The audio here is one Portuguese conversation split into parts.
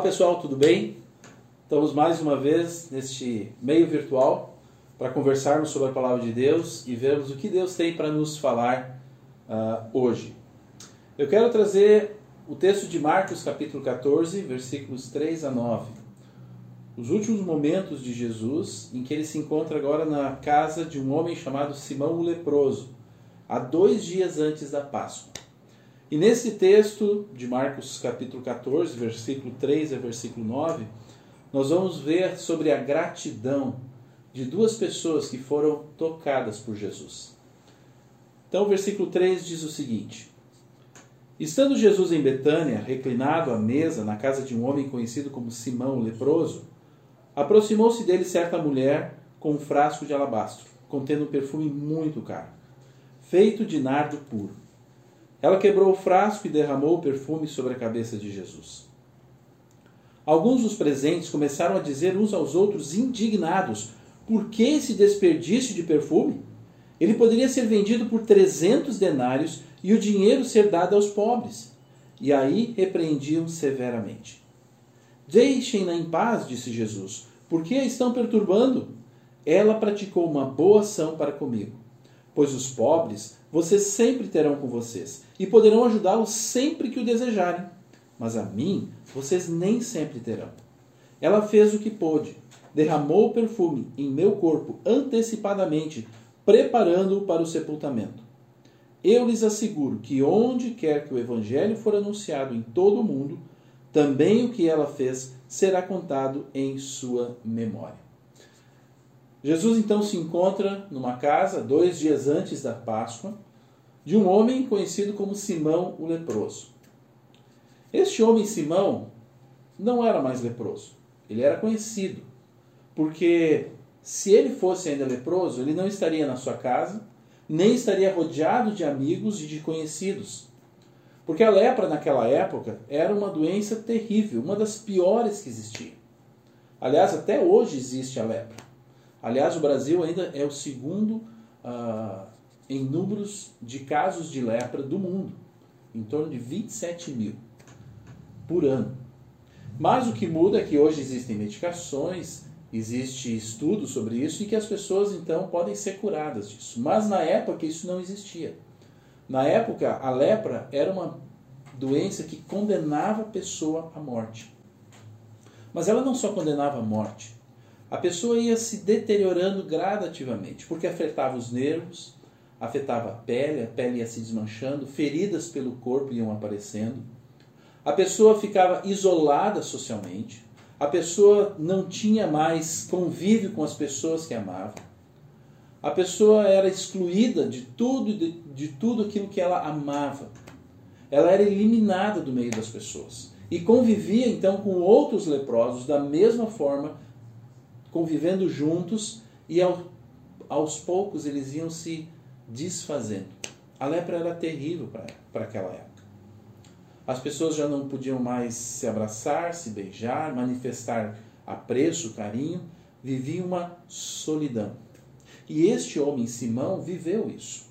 pessoal, tudo bem? Estamos mais uma vez neste meio virtual para conversarmos sobre a palavra de Deus e vermos o que Deus tem para nos falar uh, hoje. Eu quero trazer o texto de Marcos, capítulo 14, versículos 3 a 9. Os últimos momentos de Jesus, em que ele se encontra agora na casa de um homem chamado Simão o Leproso, há dois dias antes da Páscoa. E nesse texto de Marcos capítulo 14, versículo 3 a versículo 9, nós vamos ver sobre a gratidão de duas pessoas que foram tocadas por Jesus. Então, o versículo 3 diz o seguinte: Estando Jesus em Betânia, reclinado à mesa na casa de um homem conhecido como Simão o leproso, aproximou-se dele certa mulher com um frasco de alabastro, contendo um perfume muito caro, feito de nardo puro. Ela quebrou o frasco e derramou o perfume sobre a cabeça de Jesus. Alguns dos presentes começaram a dizer uns aos outros, indignados: Por que esse desperdício de perfume? Ele poderia ser vendido por trezentos denários e o dinheiro ser dado aos pobres. E aí repreendiam severamente. Deixem-na em paz, disse Jesus. Por que a estão perturbando? Ela praticou uma boa ação para comigo. Pois os pobres vocês sempre terão com vocês e poderão ajudá-los sempre que o desejarem. Mas a mim vocês nem sempre terão. Ela fez o que pôde, derramou o perfume em meu corpo antecipadamente, preparando-o para o sepultamento. Eu lhes asseguro que onde quer que o evangelho for anunciado em todo o mundo, também o que ela fez será contado em sua memória. Jesus então se encontra numa casa, dois dias antes da Páscoa, de um homem conhecido como Simão o leproso. Este homem Simão não era mais leproso, ele era conhecido, porque se ele fosse ainda leproso, ele não estaria na sua casa, nem estaria rodeado de amigos e de conhecidos. Porque a lepra naquela época era uma doença terrível, uma das piores que existia. Aliás, até hoje existe a lepra. Aliás, o Brasil ainda é o segundo ah, em números de casos de lepra do mundo, em torno de 27 mil por ano. Mas o que muda é que hoje existem medicações, existe estudo sobre isso e que as pessoas então podem ser curadas disso. Mas na época isso não existia. Na época a lepra era uma doença que condenava a pessoa à morte. Mas ela não só condenava à morte, a pessoa ia se deteriorando gradativamente, porque afetava os nervos, afetava a pele, a pele ia se desmanchando, feridas pelo corpo iam aparecendo. A pessoa ficava isolada socialmente, a pessoa não tinha mais convívio com as pessoas que amava. A pessoa era excluída de tudo, de, de tudo aquilo que ela amava. Ela era eliminada do meio das pessoas e convivia então com outros leprosos da mesma forma, convivendo juntos e ao, aos poucos eles iam se desfazendo. A lepra era terrível para aquela época. As pessoas já não podiam mais se abraçar, se beijar, manifestar apreço, carinho, viviam uma solidão. E este homem, Simão, viveu isso.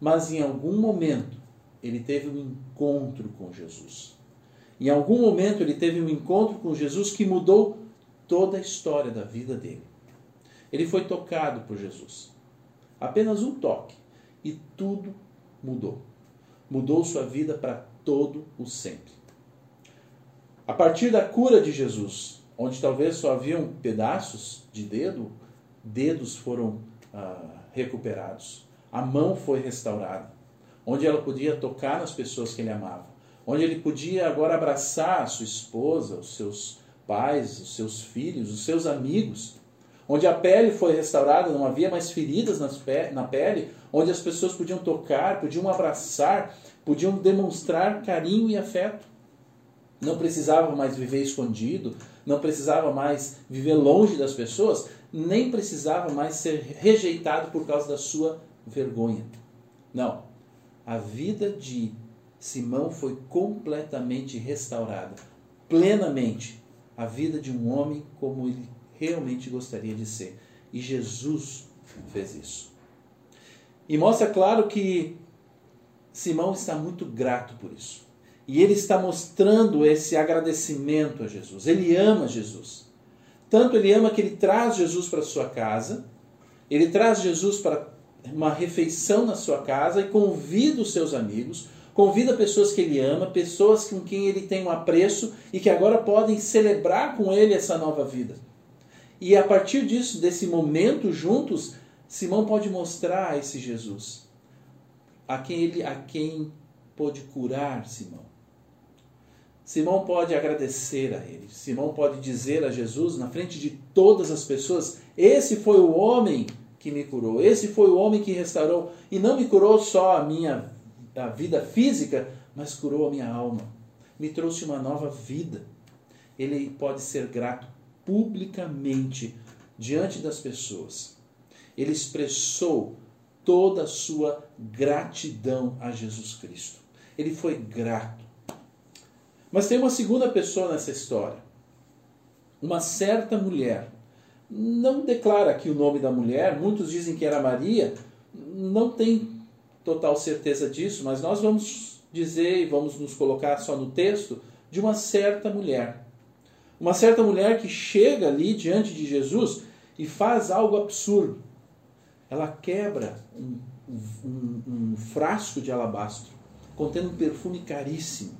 Mas em algum momento ele teve um encontro com Jesus. Em algum momento ele teve um encontro com Jesus que mudou toda a história da vida dele. Ele foi tocado por Jesus. Apenas um toque e tudo mudou. Mudou sua vida para todo o sempre. A partir da cura de Jesus, onde talvez só haviam pedaços de dedo, dedos foram ah, recuperados. A mão foi restaurada, onde ela podia tocar nas pessoas que ele amava onde ele podia agora abraçar a sua esposa, os seus pais, os seus filhos, os seus amigos, onde a pele foi restaurada, não havia mais feridas na pele, onde as pessoas podiam tocar, podiam abraçar, podiam demonstrar carinho e afeto. Não precisava mais viver escondido, não precisava mais viver longe das pessoas, nem precisava mais ser rejeitado por causa da sua vergonha. Não. A vida de Simão foi completamente restaurada, plenamente, a vida de um homem como ele realmente gostaria de ser. E Jesus fez isso. E mostra claro que Simão está muito grato por isso. E ele está mostrando esse agradecimento a Jesus. Ele ama Jesus. Tanto ele ama que ele traz Jesus para sua casa, ele traz Jesus para uma refeição na sua casa e convida os seus amigos, Convida pessoas que ele ama, pessoas com quem ele tem um apreço e que agora podem celebrar com ele essa nova vida. E a partir disso, desse momento juntos, Simão pode mostrar a esse Jesus a quem ele a quem pode curar Simão. Simão pode agradecer a ele. Simão pode dizer a Jesus na frente de todas as pessoas: "Esse foi o homem que me curou. Esse foi o homem que restaurou e não me curou só a minha da vida física, mas curou a minha alma. Me trouxe uma nova vida. Ele pode ser grato publicamente diante das pessoas. Ele expressou toda a sua gratidão a Jesus Cristo. Ele foi grato. Mas tem uma segunda pessoa nessa história. Uma certa mulher. Não declara aqui o nome da mulher, muitos dizem que era Maria, não tem total certeza disso, mas nós vamos dizer e vamos nos colocar só no texto de uma certa mulher. Uma certa mulher que chega ali diante de Jesus e faz algo absurdo. Ela quebra um, um, um frasco de alabastro contendo um perfume caríssimo.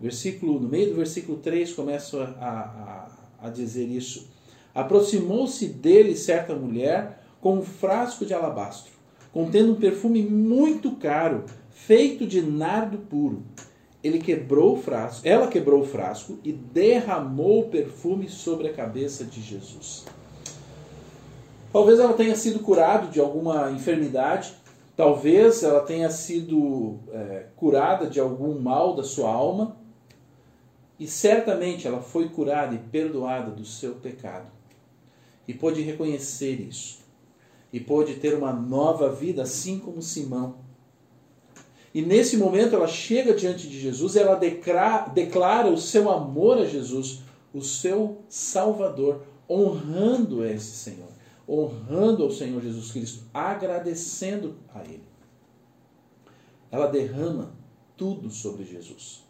Versículo, no meio do versículo 3 começa a, a, a dizer isso. Aproximou-se dele certa mulher com um frasco de alabastro contendo um perfume muito caro, feito de nardo puro. Ele quebrou o frasco, ela quebrou o frasco e derramou o perfume sobre a cabeça de Jesus. Talvez ela tenha sido curada de alguma enfermidade, talvez ela tenha sido é, curada de algum mal da sua alma, e certamente ela foi curada e perdoada do seu pecado. E pôde reconhecer isso e pôde ter uma nova vida, assim como Simão. E nesse momento ela chega diante de Jesus, ela declara, declara o seu amor a Jesus o seu Salvador, honrando esse Senhor, honrando ao Senhor Jesus Cristo, agradecendo a Ele. Ela derrama tudo sobre Jesus.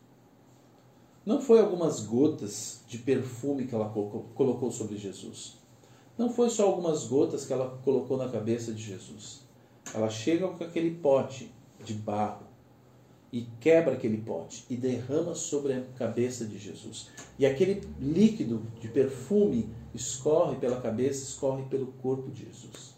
Não foi algumas gotas de perfume que ela colocou sobre Jesus. Não foi só algumas gotas que ela colocou na cabeça de Jesus. Ela chega com aquele pote de barro e quebra aquele pote e derrama sobre a cabeça de Jesus. E aquele líquido de perfume escorre pela cabeça, escorre pelo corpo de Jesus.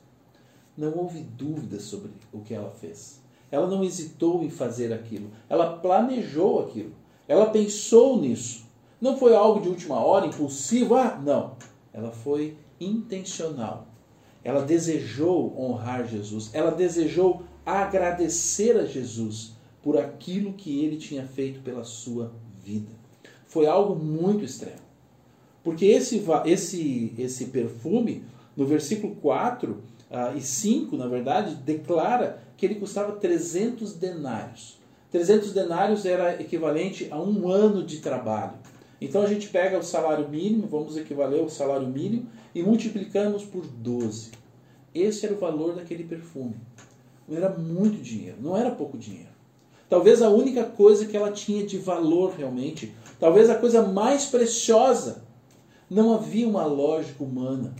Não houve dúvida sobre o que ela fez. Ela não hesitou em fazer aquilo. Ela planejou aquilo. Ela pensou nisso. Não foi algo de última hora, impulsivo. Ah, não. Ela foi intencional. Ela desejou honrar Jesus. Ela desejou agradecer a Jesus por aquilo que ele tinha feito pela sua vida. Foi algo muito extremo. Porque esse, esse, esse perfume, no versículo 4 uh, ah, e 5, na verdade, declara que ele custava 300 denários. 300 denários era equivalente a um ano de trabalho. Então a gente pega o salário mínimo, vamos equivaler o salário mínimo, e multiplicamos por 12. Esse era o valor daquele perfume. Era muito dinheiro, não era pouco dinheiro. Talvez a única coisa que ela tinha de valor realmente, talvez a coisa mais preciosa, não havia uma lógica humana.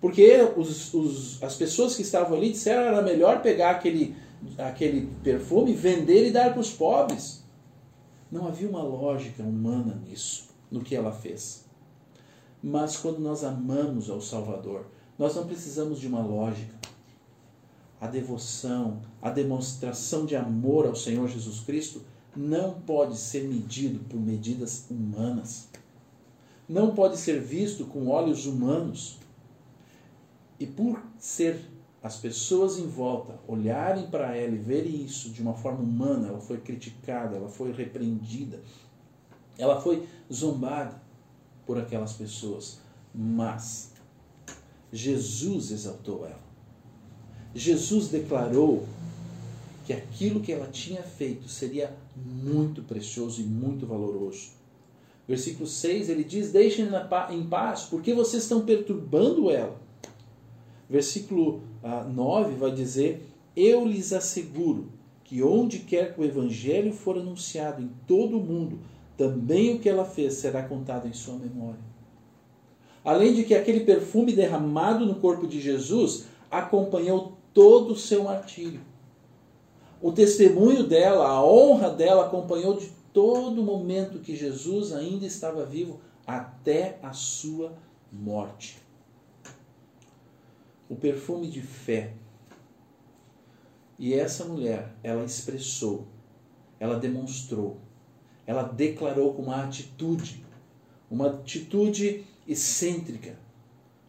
Porque os, os, as pessoas que estavam ali disseram que era melhor pegar aquele, aquele perfume, vender e dar para os pobres. Não havia uma lógica humana nisso, no que ela fez. Mas quando nós amamos ao Salvador, nós não precisamos de uma lógica a devoção, a demonstração de amor ao Senhor Jesus Cristo não pode ser medido por medidas humanas. Não pode ser visto com olhos humanos. E por ser as pessoas em volta olharem para ela e verem isso de uma forma humana, ela foi criticada, ela foi repreendida, ela foi zombada por aquelas pessoas, mas Jesus exaltou ela. Jesus declarou que aquilo que ela tinha feito seria muito precioso e muito valoroso. Versículo 6 ele diz: Deixem em paz, porque vocês estão perturbando ela. Versículo 9 ah, vai dizer: Eu lhes asseguro que onde quer que o evangelho for anunciado em todo o mundo, também o que ela fez será contado em sua memória. Além de que aquele perfume derramado no corpo de Jesus acompanhou todo o seu martírio. O testemunho dela, a honra dela acompanhou de todo o momento que Jesus ainda estava vivo até a sua morte. O perfume de fé. E essa mulher, ela expressou, ela demonstrou, ela declarou com uma atitude, uma atitude excêntrica,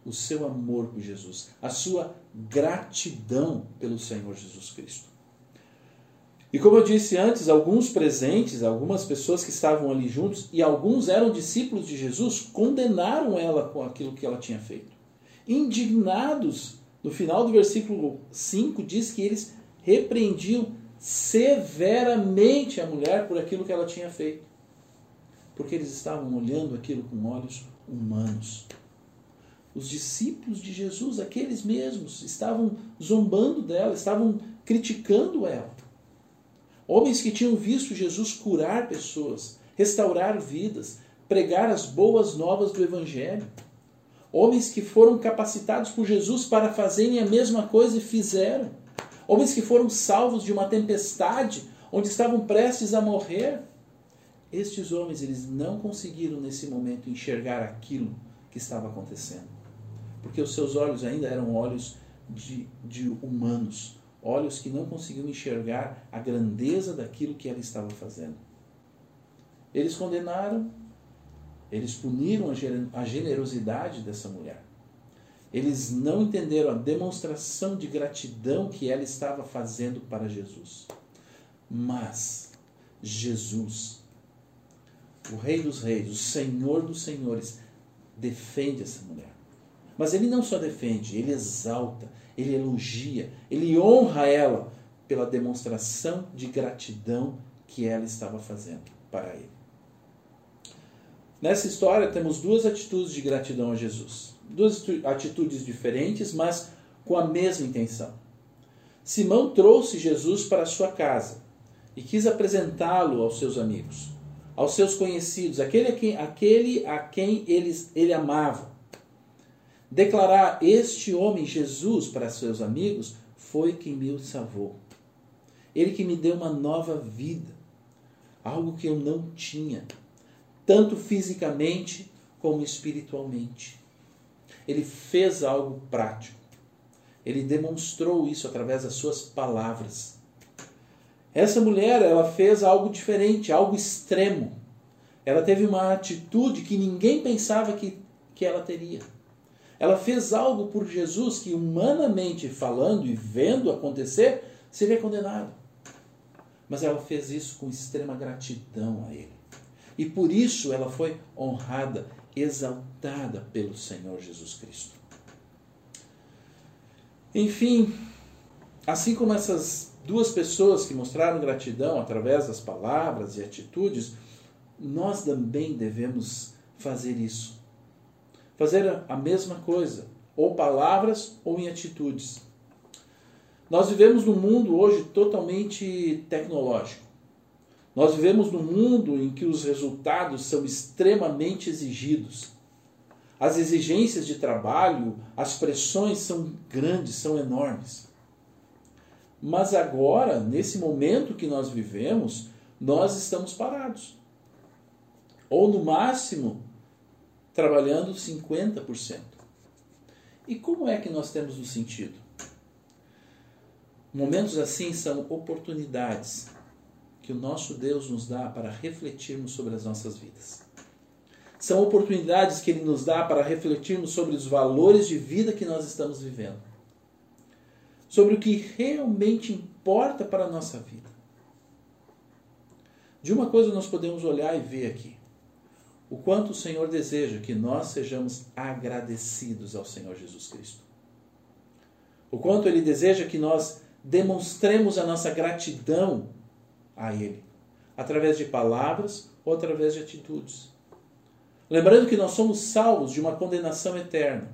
o seu amor por Jesus, a sua gratidão pelo Senhor Jesus Cristo. E como eu disse antes, alguns presentes, algumas pessoas que estavam ali juntos, e alguns eram discípulos de Jesus, condenaram ela com aquilo que ela tinha feito. Indignados, no final do versículo 5, diz que eles repreendiam severamente a mulher por aquilo que ela tinha feito. Porque eles estavam olhando aquilo com olhos humanos. Os discípulos de Jesus, aqueles mesmos, estavam zombando dela, estavam criticando ela. Homens que tinham visto Jesus curar pessoas, restaurar vidas, pregar as boas novas do Evangelho. Homens que foram capacitados por Jesus para fazerem a mesma coisa e fizeram. Homens que foram salvos de uma tempestade, onde estavam prestes a morrer. Estes homens, eles não conseguiram nesse momento enxergar aquilo que estava acontecendo porque os seus olhos ainda eram olhos de, de humanos, olhos que não conseguiam enxergar a grandeza daquilo que ela estava fazendo. Eles condenaram, eles puniram a generosidade dessa mulher. Eles não entenderam a demonstração de gratidão que ela estava fazendo para Jesus. Mas Jesus, o Rei dos Reis, o Senhor dos Senhores, defende essa mulher. Mas ele não só defende, ele exalta, ele elogia, ele honra ela pela demonstração de gratidão que ela estava fazendo para ele. Nessa história temos duas atitudes de gratidão a Jesus. Duas atitudes diferentes, mas com a mesma intenção. Simão trouxe Jesus para sua casa e quis apresentá-lo aos seus amigos, aos seus conhecidos, aquele a quem, aquele a quem eles, ele amava. Declarar este homem Jesus para seus amigos foi quem me salvou. Ele que me deu uma nova vida, algo que eu não tinha tanto fisicamente como espiritualmente. Ele fez algo prático. Ele demonstrou isso através das suas palavras. Essa mulher, ela fez algo diferente, algo extremo. Ela teve uma atitude que ninguém pensava que, que ela teria. Ela fez algo por Jesus que, humanamente falando e vendo acontecer, seria condenado. Mas ela fez isso com extrema gratidão a Ele. E por isso ela foi honrada, exaltada pelo Senhor Jesus Cristo. Enfim, assim como essas duas pessoas que mostraram gratidão através das palavras e atitudes, nós também devemos fazer isso. Fazer a mesma coisa, ou palavras ou em atitudes. Nós vivemos num mundo hoje totalmente tecnológico. Nós vivemos num mundo em que os resultados são extremamente exigidos. As exigências de trabalho, as pressões são grandes, são enormes. Mas agora, nesse momento que nós vivemos, nós estamos parados. Ou no máximo, trabalhando 50%. E como é que nós temos o sentido? Momentos assim são oportunidades que o nosso Deus nos dá para refletirmos sobre as nossas vidas. São oportunidades que Ele nos dá para refletirmos sobre os valores de vida que nós estamos vivendo. Sobre o que realmente importa para a nossa vida. De uma coisa nós podemos olhar e ver aqui. O quanto o Senhor deseja que nós sejamos agradecidos ao Senhor Jesus Cristo. O quanto Ele deseja que nós demonstremos a nossa gratidão a Ele, através de palavras ou através de atitudes. Lembrando que nós somos salvos de uma condenação eterna.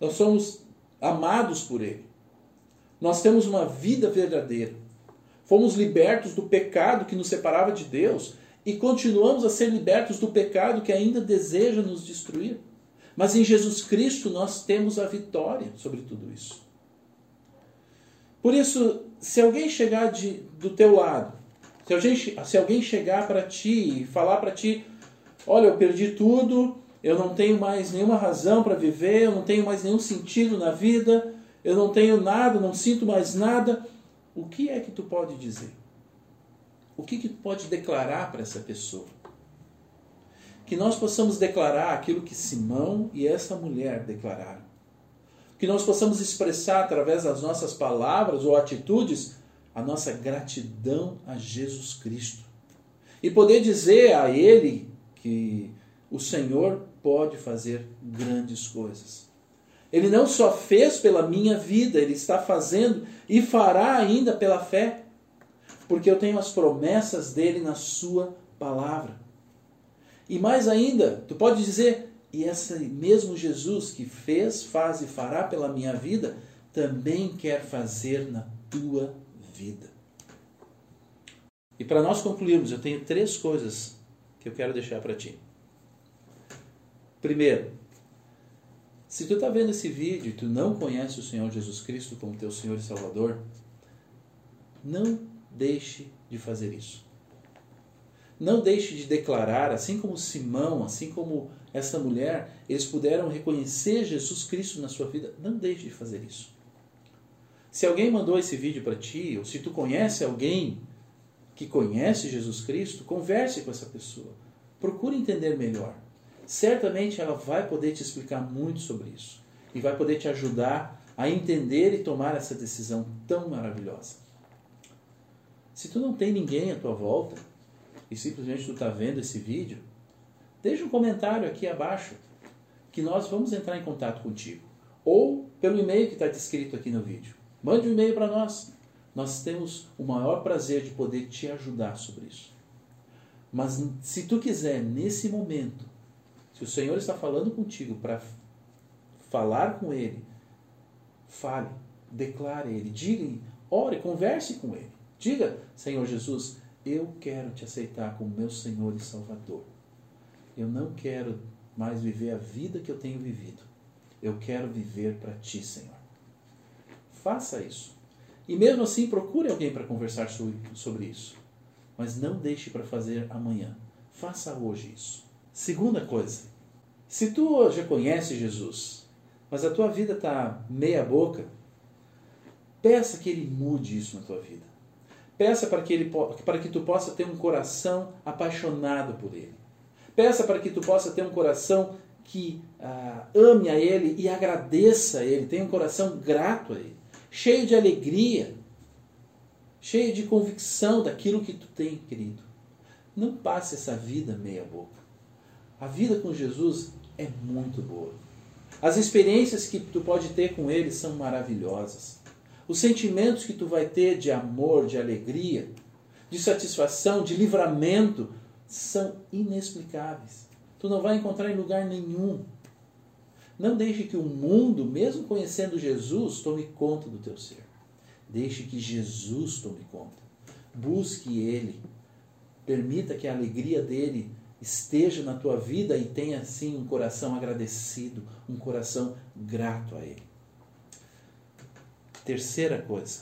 Nós somos amados por Ele. Nós temos uma vida verdadeira. Fomos libertos do pecado que nos separava de Deus e continuamos a ser libertos do pecado que ainda deseja nos destruir. Mas em Jesus Cristo nós temos a vitória sobre tudo isso. Por isso, se alguém chegar de, do teu lado, se alguém, se alguém chegar para ti e falar para ti, olha, eu perdi tudo, eu não tenho mais nenhuma razão para viver, eu não tenho mais nenhum sentido na vida, eu não tenho nada, não sinto mais nada, o que é que tu pode dizer? O que, que tu pode declarar para essa pessoa? Que nós possamos declarar aquilo que Simão e essa mulher declararam que nós possamos expressar através das nossas palavras ou atitudes a nossa gratidão a Jesus Cristo. E poder dizer a Ele que o Senhor pode fazer grandes coisas. Ele não só fez pela minha vida, Ele está fazendo e fará ainda pela fé, porque eu tenho as promessas dele na Sua palavra. E mais ainda, tu pode dizer: e esse mesmo Jesus que fez, faz e fará pela minha vida, também quer fazer na tua vida. E para nós concluirmos, eu tenho três coisas que eu quero deixar para ti. Primeiro, se tu está vendo esse vídeo e tu não conhece o Senhor Jesus Cristo como teu Senhor e Salvador, não deixe de fazer isso. Não deixe de declarar, assim como Simão, assim como essa mulher, eles puderam reconhecer Jesus Cristo na sua vida. Não deixe de fazer isso. Se alguém mandou esse vídeo para ti, ou se tu conhece alguém que conhece Jesus Cristo, converse com essa pessoa. Procure entender melhor. Certamente ela vai poder te explicar muito sobre isso e vai poder te ajudar a entender e tomar essa decisão tão maravilhosa. Se tu não tem ninguém à tua volta, e simplesmente tu está vendo esse vídeo, deixa um comentário aqui abaixo que nós vamos entrar em contato contigo. Ou pelo e-mail que está descrito aqui no vídeo. Mande um e-mail para nós. Nós temos o maior prazer de poder te ajudar sobre isso. Mas se tu quiser, nesse momento, se o Senhor está falando contigo para falar com Ele, fale, declare Ele, diga, ore, converse com Ele. Diga, Senhor Jesus, eu quero te aceitar como meu Senhor e Salvador. Eu não quero mais viver a vida que eu tenho vivido. Eu quero viver para ti, Senhor. Faça isso. E mesmo assim, procure alguém para conversar sobre isso. Mas não deixe para fazer amanhã. Faça hoje isso. Segunda coisa. Se tu já conhece Jesus, mas a tua vida está meia boca, peça que ele mude isso na tua vida. Peça para que, ele, para que tu possa ter um coração apaixonado por ele. Peça para que tu possa ter um coração que ah, ame a Ele e agradeça a Ele, tenha um coração grato a Ele, cheio de alegria, cheio de convicção daquilo que tu tem, querido. Não passe essa vida meia boca. A vida com Jesus é muito boa. As experiências que tu pode ter com Ele são maravilhosas. Os sentimentos que tu vai ter de amor, de alegria, de satisfação, de livramento, são inexplicáveis. Tu não vai encontrar em lugar nenhum. Não deixe que o mundo, mesmo conhecendo Jesus, tome conta do teu ser. Deixe que Jesus tome conta. Busque Ele. Permita que a alegria dele esteja na tua vida e tenha assim um coração agradecido, um coração grato a Ele. Terceira coisa,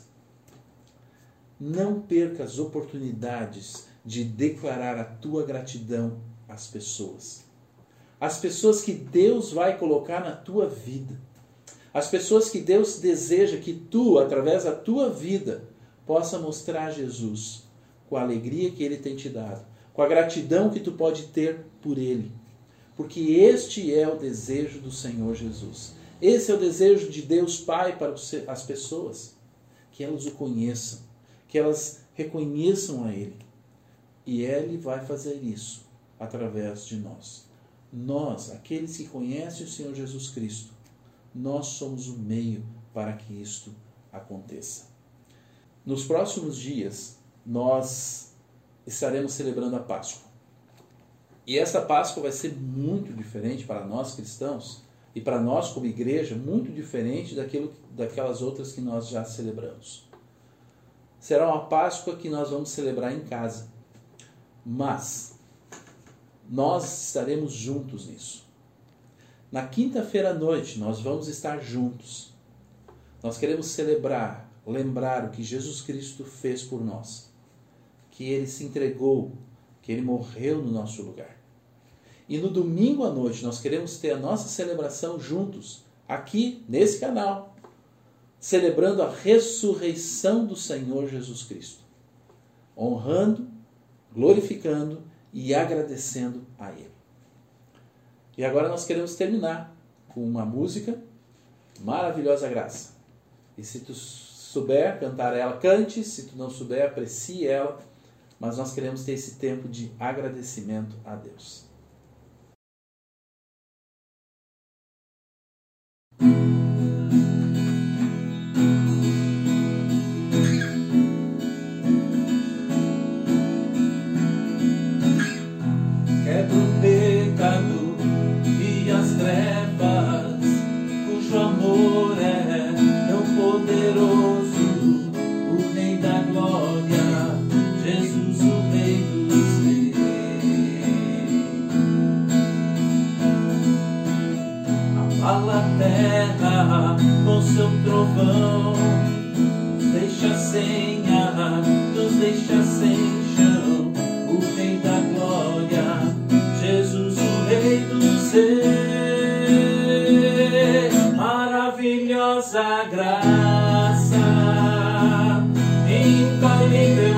não perca as oportunidades de declarar a tua gratidão às pessoas. As pessoas que Deus vai colocar na tua vida. As pessoas que Deus deseja que tu, através da tua vida, possa mostrar Jesus com a alegria que Ele tem te dado, com a gratidão que tu pode ter por Ele. Porque este é o desejo do Senhor Jesus. Esse é o desejo de Deus Pai para as pessoas. Que elas o conheçam, que elas reconheçam a Ele e Ele vai fazer isso através de nós. Nós, aqueles que conhecem o Senhor Jesus Cristo, nós somos o meio para que isto aconteça. Nos próximos dias, nós estaremos celebrando a Páscoa. E essa Páscoa vai ser muito diferente para nós cristãos e para nós como igreja, muito diferente daquilo, daquelas outras que nós já celebramos. Será uma Páscoa que nós vamos celebrar em casa. Mas nós estaremos juntos nisso. Na quinta-feira à noite nós vamos estar juntos. Nós queremos celebrar, lembrar o que Jesus Cristo fez por nós. Que ele se entregou, que ele morreu no nosso lugar. E no domingo à noite nós queremos ter a nossa celebração juntos, aqui nesse canal, celebrando a ressurreição do Senhor Jesus Cristo, honrando glorificando e agradecendo a Ele. E agora nós queremos terminar com uma música, Maravilhosa Graça. E se tu souber cantar ela, cante, se tu não souber, aprecie ela, mas nós queremos ter esse tempo de agradecimento a Deus. Para que eu fosse livre.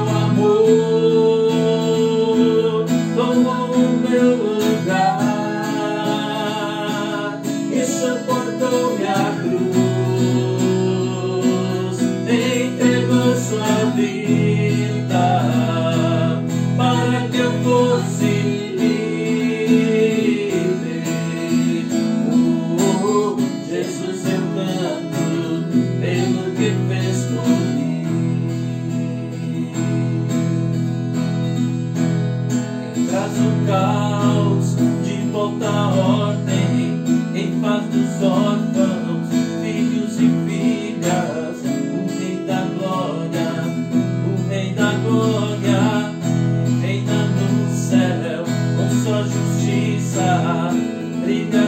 Graça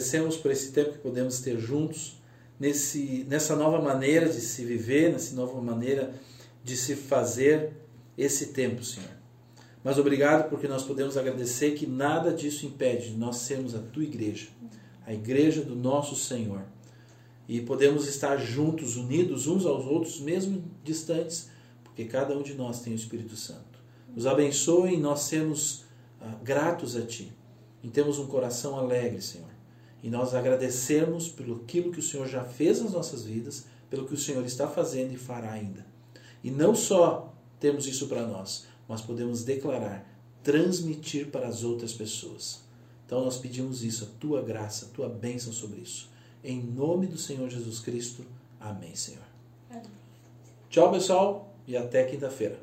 agradecemos por esse tempo que podemos ter juntos, nesse, nessa nova maneira de se viver, nessa nova maneira de se fazer esse tempo, Senhor. Mas obrigado porque nós podemos agradecer que nada disso impede de nós sermos a tua igreja, a igreja do nosso Senhor. E podemos estar juntos, unidos uns aos outros, mesmo distantes, porque cada um de nós tem o Espírito Santo. Nos abençoe em nós sermos ah, gratos a Ti em termos um coração alegre, Senhor. E nós agradecemos pelo aquilo que o Senhor já fez nas nossas vidas, pelo que o Senhor está fazendo e fará ainda. E não só temos isso para nós, mas podemos declarar, transmitir para as outras pessoas. Então nós pedimos isso, a tua graça, a tua bênção sobre isso. Em nome do Senhor Jesus Cristo. Amém, Senhor. Tchau, pessoal, e até quinta-feira.